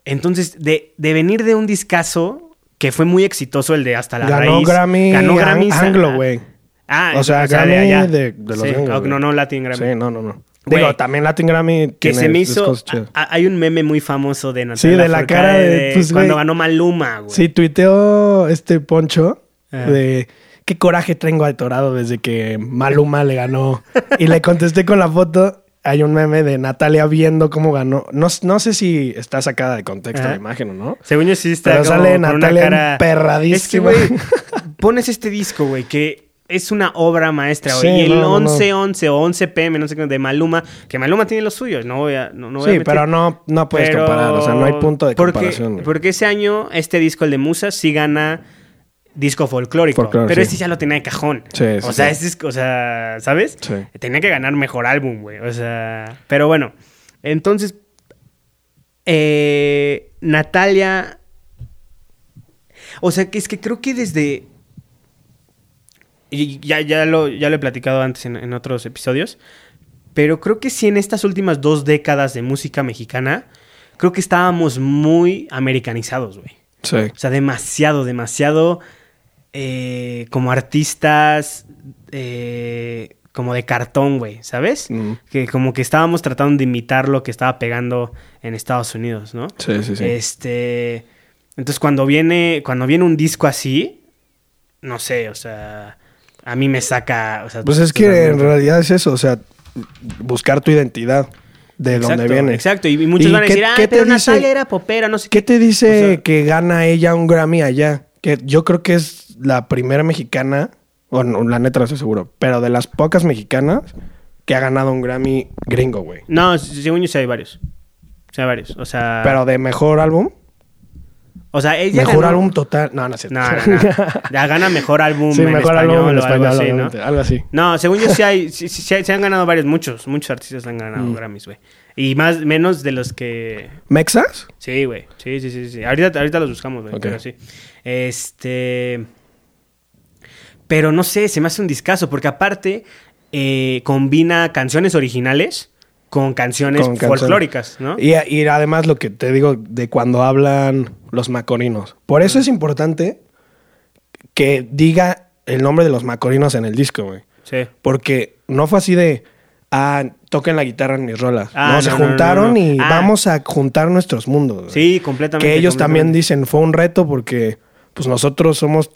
Entonces, de, de venir de un discazo que fue muy exitoso, el de Hasta la Ganó Raíz. Grammy Ganó ang- Grammys. anglo, ah, güey. Ah, O sea, de Grammy allá. de- de los Sí, no, no Latin Grammy. Sí, no, no, no. Digo, también Latin Grammy Que tiene se me hizo. a- hay un meme muy famoso de Natalia Sí, de la cara de, pues, cuando ganó Maluma, güey. Sí, tuiteó este Poncho Ah. de qué coraje tengo atorado desde que Maluma le ganó. Y le contesté con la foto. Hay un meme de Natalia viendo cómo ganó. No, no sé si está sacada de contexto Ajá. la imagen o no. Según yo sí está Pero sale Natalia cara... emperradísima. Es que, güey, pones este disco, güey, que es una obra maestra. Sí, y el no, no, no. 11-11 o 11 pm, no sé qué, de Maluma, que Maluma tiene los suyos, no voy a... No, Sí, meter- pero no, no puedes Pero- comparar. O sea, no hay punto de porque, comparación. güey. Porque ese año, este disco, el de Musa, sí gana disco folclórico. Pero sí. este ya lo tenía de cajón. Sí, sí, o sea, este es, o sea, ¿sabes? Sí. Tenía que ganar mejor álbum, güey. O sea, pero bueno. Entonces, eh, Natalia... O sea, que es que creo que desde... Y ya, ya, lo, ya lo he platicado antes en, en otros episodios. Pero creo que sí en estas últimas dos décadas de música mexicana, creo que estábamos muy americanizados, güey. Sí. O sea, demasiado, demasiado eh, como artistas eh, como de cartón, güey, ¿sabes? Mm. Que como que estábamos tratando de imitar lo que estaba pegando en Estados Unidos, ¿no? Sí, sí, sí. Este, entonces cuando viene cuando viene un disco así, no sé, o sea, a mí me saca, o sea, Pues es que en realidad es eso. O sea, buscar tu identidad. De Exacto, dónde viene. Exacto, y muchos ¿Y van a decir, ah, qué te pero dice- Natalia era popera, no sé ¿Qué qué. te dice O sea- que gana ella un Grammy allá? Que yo creo que es la primera mexicana, bueno, la neta no estoy seguro, pero de las pocas mexicanas que ha ganado un Grammy gringo, güey. No, según yo sí hay varios. Sí hay varios, o sea... Pero de mejor álbum, O sea, ella mejor ganó- álbum total. No, no es cierto. No, no, no. Ya gana mejor álbum sí, en mejor español álbum en o algo español, así, algo así. No, según yo sí hay, sí, sí- se han ganado varios, muchos, muchos artistas han ganado Mm. Grammys, güey. Y más, menos de los que... ¿Mexas? Sí, güey. Sí, sí, sí, sí. Ahorita, ahorita los buscamos, güey. Ok. Pero sí. Este... Pero no sé, se me hace un discazo, porque aparte eh, combina canciones originales con canciones Con folclóricas, ¿no? Y, y además lo que te digo de cuando hablan los macorinos. Por eso es importante que diga el nombre de los macorinos en el disco, güey. Sí. Porque no fue así de, ah, toquen la guitarra en mis rolas. Ah, no, se no, no, juntaron no, y Ah. vamos a juntar nuestros mundos. güey. Sí, completamente. Que ellos también dicen, fue un reto porque pues nosotros somos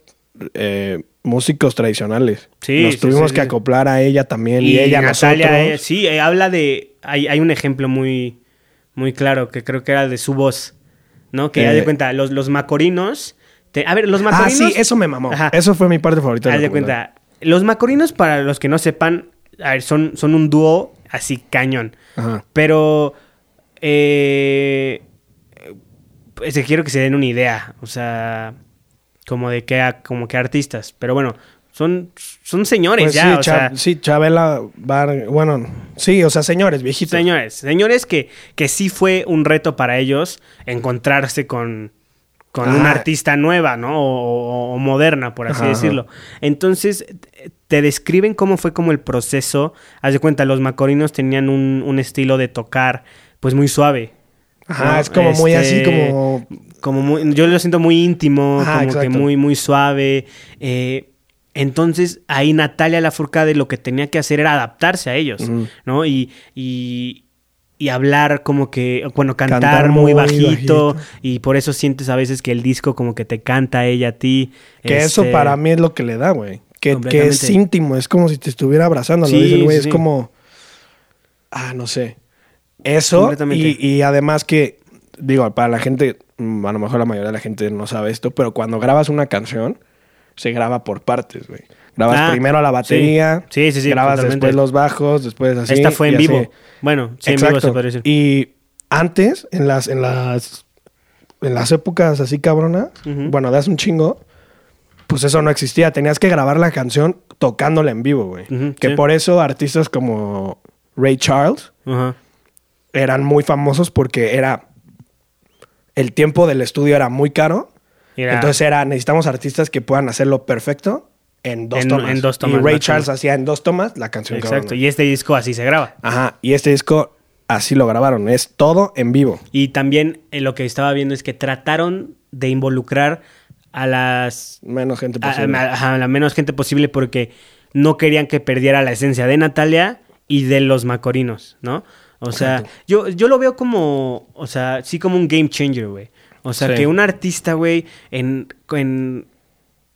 eh, músicos tradicionales. Sí, Nos sí, tuvimos sí, que acoplar a ella también y, ella Natalia, nosotros. eh, sí, eh, habla de. Hay, hay un ejemplo muy, muy claro que creo que era de su voz, ¿no? Que ya Eh. de cuenta, los, los macorinos. te- a ver, los Ah, macorinos. sí, eso me mamó. Ajá. Eso fue mi parte favorita. De documental. cuenta. Los macorinos, para los que no sepan, a ver, son, son un dúo así cañón. Ajá. Pero. Eh, pues, quiero que se den una idea. O sea. Como de qué, como que artistas. Pero bueno, son, son señores Pues ya. sí, o Cha- sea, sí, Chabela Bar- bueno, sí, o sea, señores, viejitos. Señores, señores que, que sí fue un reto para ellos encontrarse con, con una artista nueva, ¿no? O, o- o moderna, por así Ajá, ajá. decirlo. Entonces, te describen cómo fue como el proceso. Haz de cuenta, los macorinos tenían un, un estilo de tocar, pues muy suave. Ajá, ¿no? es como muy así, Este, como... como muy, yo lo siento muy íntimo, Ajá, como que muy, muy suave. eh, entonces, ahí Natalia Lafourcade lo que tenía que hacer era adaptarse a ellos. ¿no? Y, y, y hablar como que, bueno, cantar, Cantar muy, muy bajito, bajito. Y por eso sientes a veces que el disco como que te canta a ella a ti. Que eso este, para mí es lo que le da, güey. Que, que es íntimo, es como si te estuviera abrazando. Sí, lo güey, sí, es sí. como... Ah, no sé. Eso, y además que, digo, para la gente, mm, a lo mejor la mayoría de la gente no sabe esto, pero cuando grabas una canción, se graba por partes, güey. Grabas Ah, primero la batería, sí. Sí, sí, grabas totalmente. después los bajos, después así. Esta fue en así. vivo. Bueno, sí, en vivo Exacto. se puede decir. Y antes, en las, en las, en las épocas así cabrona, Ujú. bueno, de hace un chingo, pues eso no existía. Tenías que grabar la canción tocándola en vivo, güey. Que sí. por eso artistas como Ray Charles eran muy famosos porque era el tiempo del estudio era muy caro. Era- Entonces era necesitamos artistas que puedan hacerlo perfecto en dos En- tomas. en dos Y tomas, Ray máximo. Charles hacía en dos tomas la canción. Exacto. Y este disco así se graba. Ajá. Y este disco así lo grabaron. Es todo en vivo. Y también eh, lo que estaba viendo es que trataron de involucrar a las Menos gente a, posible. a- a la menos gente posible porque no querían que perdiera la esencia de Natalia y de los macorinos, ¿no? O sea, Exacto. yo, yo lo veo como, o sea, sí como un game changer, güey. O sea, Sí. que un artista, güey, en, en,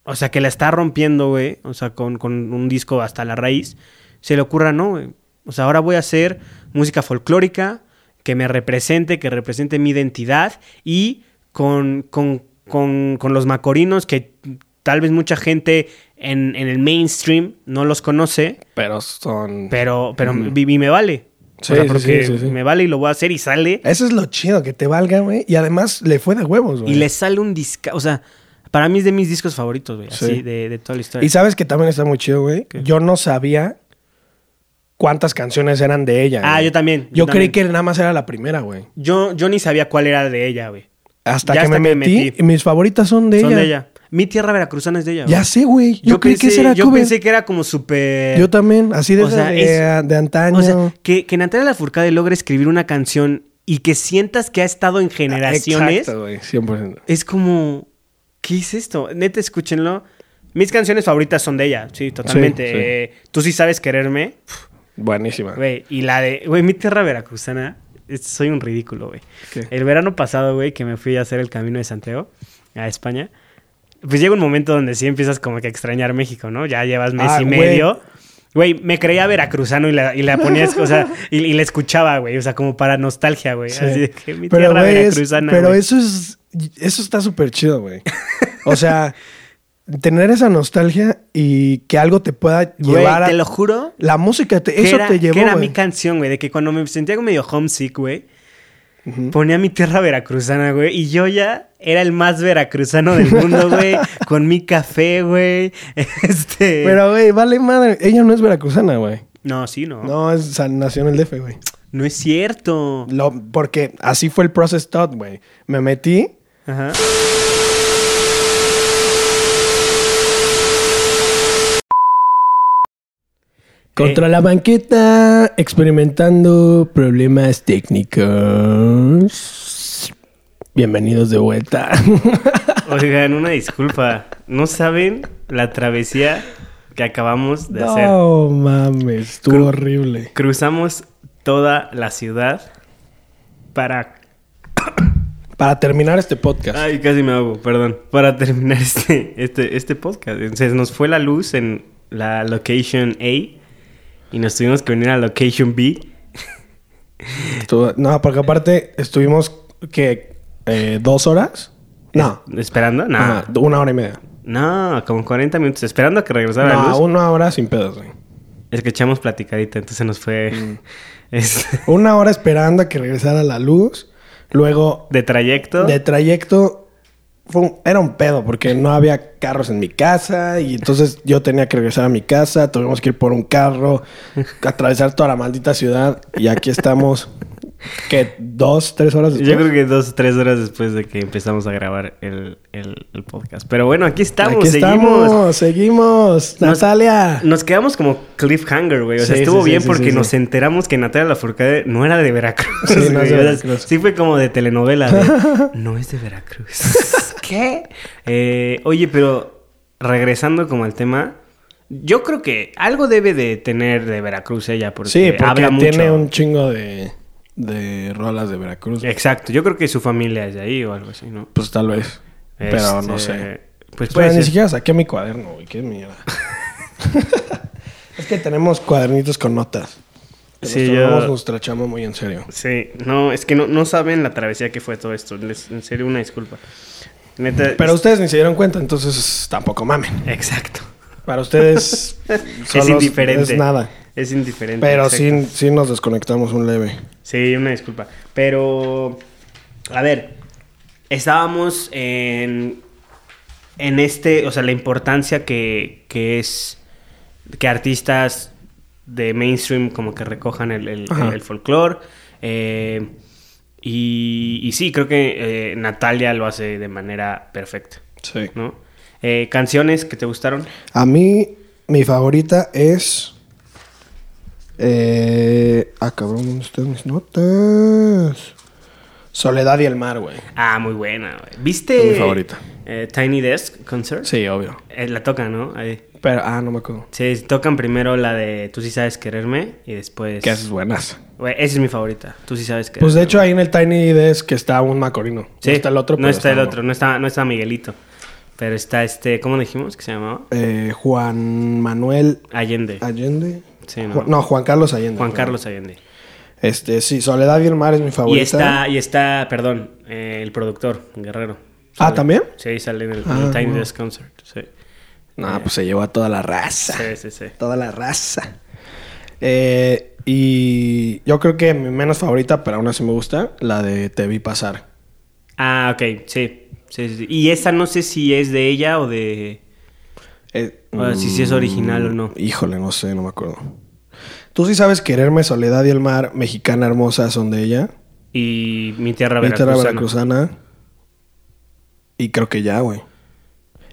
o sea, que la está rompiendo, güey, o sea, con, con un disco hasta la raíz, se le ocurra, no, güey. O sea, ahora voy a hacer música folclórica que me represente, que represente mi identidad y con, con, con, con los macorinos que tal vez mucha gente en, en el mainstream no los conoce, Pero son. pero, pero y me vale. Sí, o sea, porque sí, sí, me vale y lo voy a hacer y sale. Eso es lo chido, que te valga, güey. Y además le fue de huevos, güey. Y le sale un disco. O sea, para mí es de mis discos favoritos, güey. Sí. Así, de, de toda la historia. Y sabes que también está muy chido, güey. Yo no sabía cuántas canciones eran de ella. Ah, yo también, Yo, yo creí también. que nada más era la primera, güey. Yo, yo ni sabía cuál era de ella, güey. Hasta que hasta me que metí, me metí. y mis favoritas son de Son ella. de ella. Mi tierra veracruzana es de ella. Ya sé, güey. Yo, creí que pensé, ese era Yo pensé que era como súper. Yo también, así de, O sea, esas de, de antaño. O sea, que, que Natalia Lafourcade logre escribir una canción y que sientas que ha estado en generaciones. Exacto, güey. 100%. Es como. ¿Qué es esto? Neta, escúchenlo. Mis canciones favoritas son de ella, sí, totalmente. Sí, sí. Eh, Tú sí sabes quererme. Buenísima. Güey, y la de, güey, mi tierra veracruzana, es- soy un ridículo, güey. El verano pasado, güey, que me fui a hacer el camino de Santiago a España, pues llega un momento donde sí empiezas como que a extrañar México, ¿no? Ya llevas mes Ah, y güey. medio. Güey, me creía veracruzano y la, y la ponías, o sea, y, y la escuchaba, güey, o sea, como para nostalgia, güey. Sí. Así de que mi Pero, tierra güey, es- veracruzana. pero güey. eso es. Eso está súper chido, güey. O sea, tener esa nostalgia y que algo te pueda llevar a. te lo juro. La música, te- eso era, te llevó. que era güey. mi canción, güey, de que cuando me sentía medio homesick, güey, Ponía mi tierra veracruzana, güey, y yo ya era el más veracruzano del mundo, güey, con mi café, güey, este... Pero, güey, vale madre. Ella no es veracruzana, güey. No, sí, no. no. No, es nació en el DF, güey. es cierto. Lo- porque así fue el process thought, güey. Me metí. Ajá. Contra la banqueta, experimentando problemas técnicos. Bienvenidos de vuelta. Oigan, una disculpa. ¿No saben la travesía que acabamos de hacer? no mames, estuvo Cru- horrible. Cruzamos toda la ciudad para Para terminar este podcast. Ay, casi me hago, perdón. Para terminar este, este, este podcast. Se nos fue la luz en la location A y nos tuvimos que venir a location B. No, porque aparte estuvimos que eh, dos horas. No, ¿Esperando? No. Ajá, una hora y media. No, como 40 minutos esperando a que regresara la luz. una hora sin pedos, güey. Es que echamos platicadita, entonces nos fue Mm. es- Una hora esperando a que regresara la luz. Luego, de trayecto. de trayecto, fue un- era un pedo porque no había carros en mi casa y entonces yo tenía que regresar a mi casa. Tuvimos que ir por un carro, atravesar toda la maldita ciudad y aquí estamos, que dos, tres horas después. Yo creo que dos tres horas después de que empezamos a grabar el, el- el podcast. Pero bueno, aquí estamos, Aquí seguimos. estamos, seguimos. Natalia. Nos quedamos como cliffhanger, güey. O sea, Sí, estuvo sí, bien sí, porque sí, nos sí. enteramos que Natalia Lafourcade no era de Veracruz. Sí, no es de Veracruz. sí fue como de telenovela. de, no es de Veracruz. ¿Qué? Eh, oye, pero regresando como al tema, yo creo que algo debe de tener de Veracruz ella porque, Sí, porque habla mucho. tiene un chingo de, de rolas de Veracruz. Exacto. Yo creo que su familia es de ahí o algo así, ¿no? Pues tal vez. Pero no Este, sé. Pues Pero puede ni ser. siquiera saqué mi cuaderno, güey. Qué mierda. es que tenemos cuadernitos con notas. Nos Sí, tomamos yo- nuestra chamba muy en serio. Sí, no, es que no, no saben la travesía que fue todo esto. Les, en serio, una disculpa. Neta. Pero ustedes ni se dieron cuenta, entonces tampoco mamen. Exacto. Para ustedes Es indiferente. Es nada. Es indiferente. Pero sí, sí nos desconectamos un leve. Sí, una disculpa. Pero, a ver, estábamos en, en este, o sea, la importancia que, que es que artistas de mainstream como que recojan el, el folclore. eh, y, y sí, creo que eh, Natalia lo hace de manera perfecta. Sí. ¿no? Eh, ¿Canciones que te gustaron? A mí, mi favorita es. Eh... Ah, cabrón, ¿dónde están mis notas? Soledad y el mar, güey. Ah, muy buena, güey. ¿Viste? Mi favorita. eh, Tiny Desk Concert? Sí, obvio. Eh, la tocan, ¿no? Ahí. Pero, ah, no me acuerdo. Sí, tocan primero la de Tú sí sabes quererme y después... Que haces buenas. Güey, esa es mi favorita. Tú sí sabes quererme. Pues de hecho, ahí en el Tiny Desk está un macorino. Sí, no está el otro, No pero está el otro, no está, no está Miguelito. Pero está este, ¿cómo dijimos que se llamaba? Eh, Juan Manuel Allende. Allende. Sí, ¿no? Ju- no, Juan Carlos Allende. Juan Carlos Allende. Este, sí, Soledad y el mar es mi favorita. Y está, y está, perdón, eh, el productor, Guerrero. Ah, ¿también? Sí, sale en el, Ah, el. Desk Concert. Sí. No, pues se llevó a toda la raza. sí, sí, sí. Toda la raza. Eh, y yo creo que mi menos favorita, pero aún así me gusta, la de Te vi pasar. Ah, ok, sí, sí. Y esa no sé si es de ella o de... Eh, si sí es original o no. Híjole, no sé, no me acuerdo. ¿Tú sí sabes quererme, Soledad y el mar, mexicana hermosa, son de ella? Y mi tierra Mi tierra veracruzana. veracruzana. Y creo que ya, güey.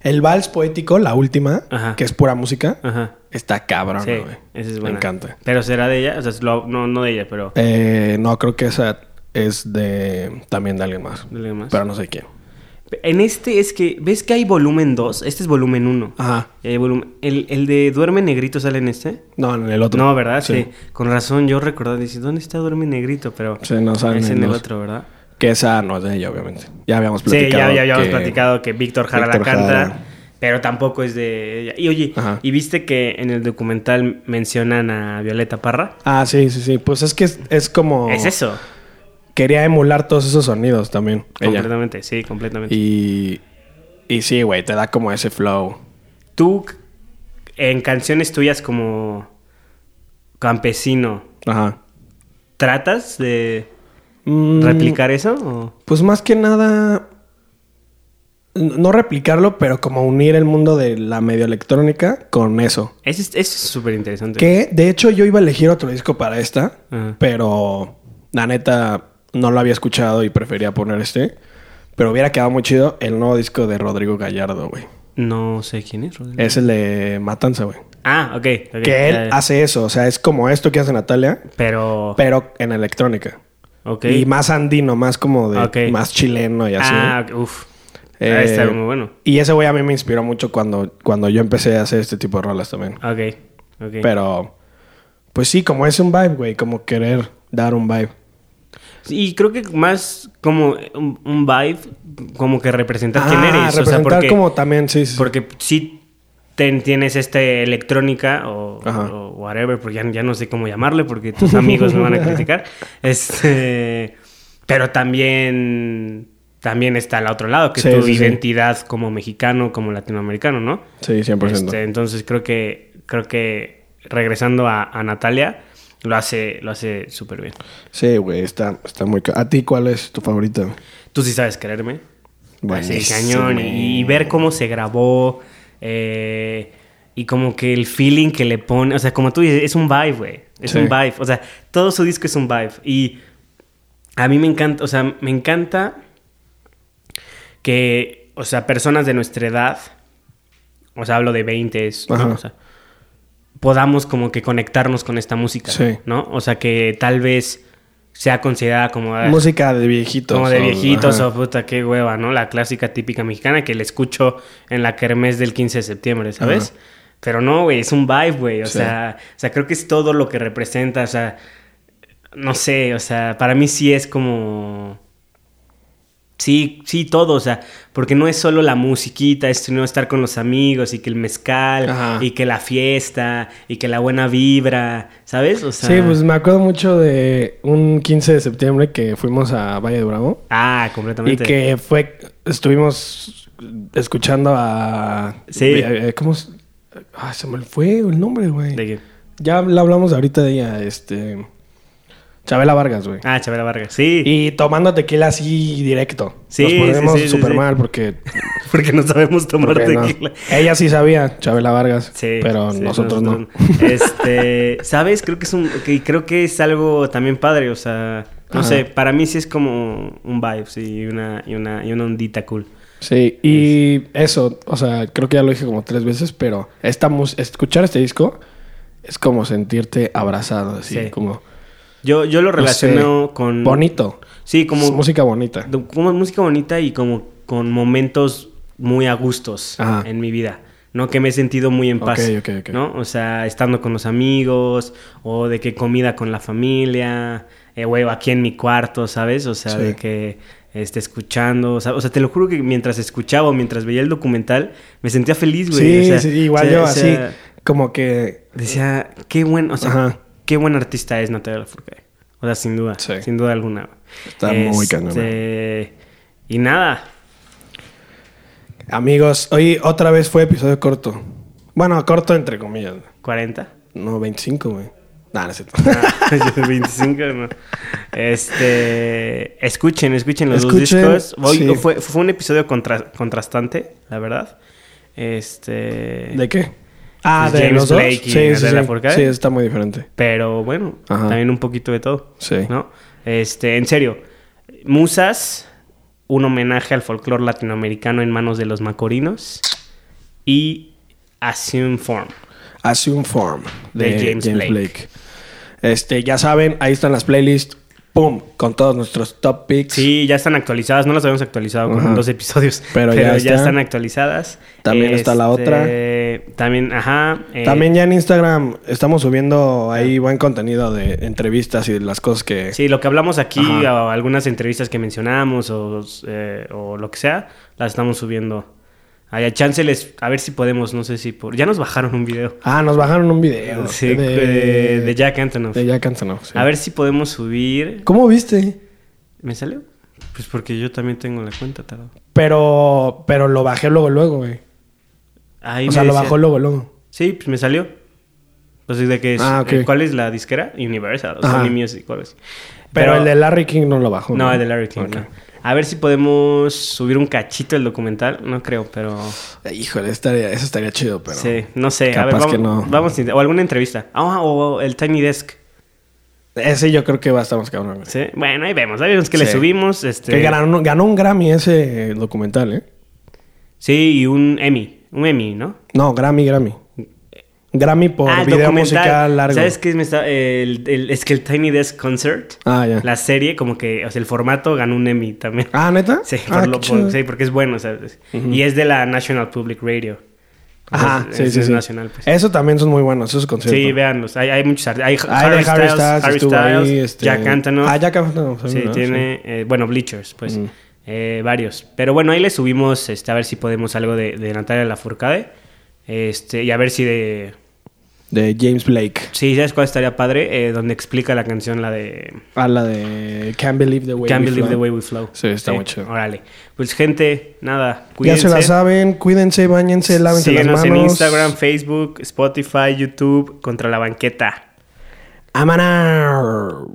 El vals poético, la última, Ajá. que es pura música, Ajá. está cabrón, Sí, güey. esa es Me encanta. Pero será de ella, o sea, lo- no, no de ella, pero Eh, no, creo que esa es de también de alguien más. de alguien más. Pero no sé quién. En este es que, ¿ves que hay volumen 2? Este es volumen 1. Ajá. el, el de Duerme Negrito sale en este. No, en el otro. No, ¿verdad? Sí. Con razón, yo recordaba, dice, ¿dónde está Duerme Negrito? Pero Sí, no sale es en en el otro, ¿verdad? Que esa no es de ella, obviamente. Ya habíamos Sí, platicado. ya, ya habíamos que- platicado que Víctor Jara la canta, Jara. pero tampoco es de ella. Y oye, Ajá. ¿y viste que en el documental mencionan a Violeta Parra? Ah, sí, sí, sí. Pues es que es, es como... Es eso. Quería emular todos esos sonidos también. Ella. Completamente, sí, completamente. Y... Y sí, güey, te da como ese flow. Tú, en canciones tuyas como campesino, Ajá. ¿tratas de Mm, replicar eso? o? Pues más que nada... No replicarlo, pero como unir el mundo de la medio electrónica con eso. Eso es eso es súper interesante. Que de hecho yo iba a elegir otro disco para esta, Ajá. pero la neta no lo había escuchado y prefería poner este. Pero hubiera quedado muy chido el nuevo disco de Rodrigo Gallardo, güey. No sé quién es, Rodrigo. Es el de Matanza, güey. Ah, ok. ok, Que él ya, ya. hace eso, o sea, es como esto que hace Natalia, Pero... pero en electrónica. ok. Y más andino, más como de Ok. más chileno y así. Ah, ok, uf. Eh, está muy bueno. Y ese güey a mí me inspiró mucho cuando, cuando yo empecé a hacer este tipo de rolas también. Ok, ok. Pero, pues sí, como es un vibe, güey, como querer dar un vibe. Y creo que más como un, un vibe, como que representar quién Ah, eres. O sea, representar porque, como también, sí, sí. porque sí ten- tienes este electrónica o, whatever, porque ya, ya no sé cómo llamarle porque tus amigos me van a criticar. Este, pero también, también está al otro lado, que Sí, es tu sí, sí. identidad como mexicano, como latinoamericano, ¿no? Sí, 100%. Este, entonces creo que, creo que regresando a, a Natalia, lo hace, lo hace súper bien. Sí, güey, está, está muy... ¿A ti cuál es tu favorita? Tú sí sabes quererme. Así, cañón. Y, y ver cómo se grabó. eh, y como que el feeling que le pone. O sea, como tú dices, es un vibe, güey. Es Sí. un vibe. O sea, todo su disco es un vibe. Y a mí me encanta. O sea, me encanta que. O sea, personas de nuestra edad. O sea, hablo de 20, Ajá. ¿no? O sea, podamos como que conectarnos con esta música. Sí. ¿No? O sea, que tal vez sea considerada como. ah, Música de viejitos. como de viejitos o puta, qué hueva, ¿no? La clásica típica mexicana que le escucho en la kermés del 15 de septiembre, ¿sabes? Ajá. Pero no, güey, es un vibe, güey. O, Sí. sea, o sea, creo que es todo lo que representa. O sea, no sé, o sea, para mí sí es como. Sí, sí, todo, o sea, porque no es solo la musiquita, es no estar con los amigos y que el mezcal Ajá. y que la fiesta y que la buena vibra, ¿sabes? O sea, Sí, pues me acuerdo mucho de un 15 de septiembre que fuimos a Valle de Bravo. Ah, Y completamente. que fue... Estuvimos escuchando a... Sí. eh, ¿Cómo? se- Ah, se me fue el nombre, güey. ¿De qué? Ya la hablamos ahorita de ella, este... Chabela Vargas, güey. Ah, Chabela Vargas. Sí. Y tomando tequila así directo. Sí, Nos ponemos sí, sí, sí, súper sí. mal porque... Porque no sabemos tomar no. tequila. Ella sí sabía, Chabela Vargas. Sí, pero nosotros, no. Este, ¿sabes? Creo que es un que creo que es algo también padre, o sea, no Ajá. sé, para mí sí es como un vibe, sí, y una y una y una ondita cool. Sí, y eso, o sea, creo que ya lo dije como tres veces, pero esta escuchar este disco es como sentirte abrazado, así, Sí. como Yo, yo lo no relaciono sé, con... bonito. Sí, como... Es música bonita. como música bonita y como con momentos muy a gustos Ajá. en mi vida. ¿no? Que me he sentido muy en paz. Ok, ok, ok. ¿no? O sea, estando con los amigos, o de que comida con la familia, eh, güey, aquí en mi cuarto, ¿sabes? O sea, Sí. de que esté escuchando. O sea, o sea, te lo juro que mientras escuchaba o mientras veía el documental, me sentía feliz, güey. Sí, O sea, sí, igual o sea, yo así, como que... Decía, qué buen, o sea, Ajá. Qué buen artista es Natalia Lafourcade. O sea, sin duda, Sí. sin duda alguna. Está muy cañona. Este, Y nada, Amigos, hoy otra vez fue episodio corto. Bueno, corto entre comillas. 40. No, 25, güey. Nah, no es cierto. Ah, 25, no. Este, escuchen, escuchen los Escuchen, dos discos. Hoy sí. fue, fue un episodio contra- contrastante, la verdad. Este, ¿De qué? Ah, Pues de James los dos. Blake y sí, sí, sí. Sí, está muy diferente. pero bueno, Ajá. también un poquito de todo. Sí. ¿no? Este, en serio, Musas, un homenaje al folclore latinoamericano en manos de los macorinos y Assume Form. Assume Form de, De James James, Blake. Blake. Este, ya saben, ahí están las playlists. ¡Pum! Con todos nuestros top picks. Sí, ya están actualizadas, no las habíamos actualizado con Ajá. dos episodios, Pero pero, ya ya, está. están actualizadas. También está la otra. También, ajá. eh, También ya en Instagram estamos subiendo ahí buen contenido de entrevistas y de las cosas que... Sí, lo que hablamos aquí, o algunas entrevistas que mencionamos o, eh, o lo que sea, las estamos subiendo. Hay chance les, a ver si podemos, no sé si por... Ya nos bajaron un video. Ah, nos bajaron un video. Sí, de, de Jack Antonoff. De Jack Antonoff, sí. A ver si podemos subir. ¿Cómo viste? ¿Me salió? Pues porque yo también tengo la cuenta, tarado. Pero, pero lo bajé luego, luego, güey. Ahí O sea, lo bajó luego, luego. Sí, pues me salió. Pues de que es, Ah, ok. eh, ¿cuál es la disquera? Universal, o. Sony Music, ¿cuál es? Pero, el de Larry King no lo bajó. No, el de Larry King, Ok. no. A ver si podemos subir un cachito del documental. No creo, pero... Eh, Híjole, estaría, eso estaría chido, pero... sí, no sé. A ver, capaz vamos, que no. vamos a intentar- O alguna entrevista. Ah, o el Tiny Desk. Ese yo creo que va a estar más cabrón. Sí. Bueno, ahí vemos. Ahí vemos que le subimos. Este... Que ganó, ganó un Grammy ese documental, ¿eh? Sí, y un Emmy. Un Emmy, ¿no? No, Grammy, Grammy. Grammy por Ah, video documental. musical largo. ¿Sabes qué? Me está, el- el- es que el Tiny Desk Concert, Ah, ya. la serie, como que, o sea, el formato ganó un Emmy también. Ah, ¿neta? Sí, Ah, por lo- por- sí, porque es bueno, ¿sabes? Y es de la National Public Radio. Ajá, Es- sí, es- sí, es sí. nacional, pues. Eso también son muy buenos, esos conciertos. Sí, véanlos. Hay, hay muchos artistas. Hay, de Harry Styles, Harry Styles, ahí, este- Jack Antonoff. Ah, Jack Antonoff. Sí, ¿no? tiene, eh, bueno, Bleachers, pues. Mm. Eh, varios. Pero bueno, ahí le subimos, este, a ver si podemos algo de, de Natalia Lafourcade. Este, y a ver si de... De James Blake. Sí, ¿sabes cuál estaría padre? Eh, donde explica la canción, la de... Ah, la de Can't Believe the Way Can't We Believe Flow. the Way We Flow. Sí, está muy chido. Órale. Pues gente, nada, Ya cuídense. se la saben, cuídense, bañense, lávense Síguenos las en manos. Instagram, Facebook, Spotify, YouTube, Contra la Banqueta. ¡Amanos!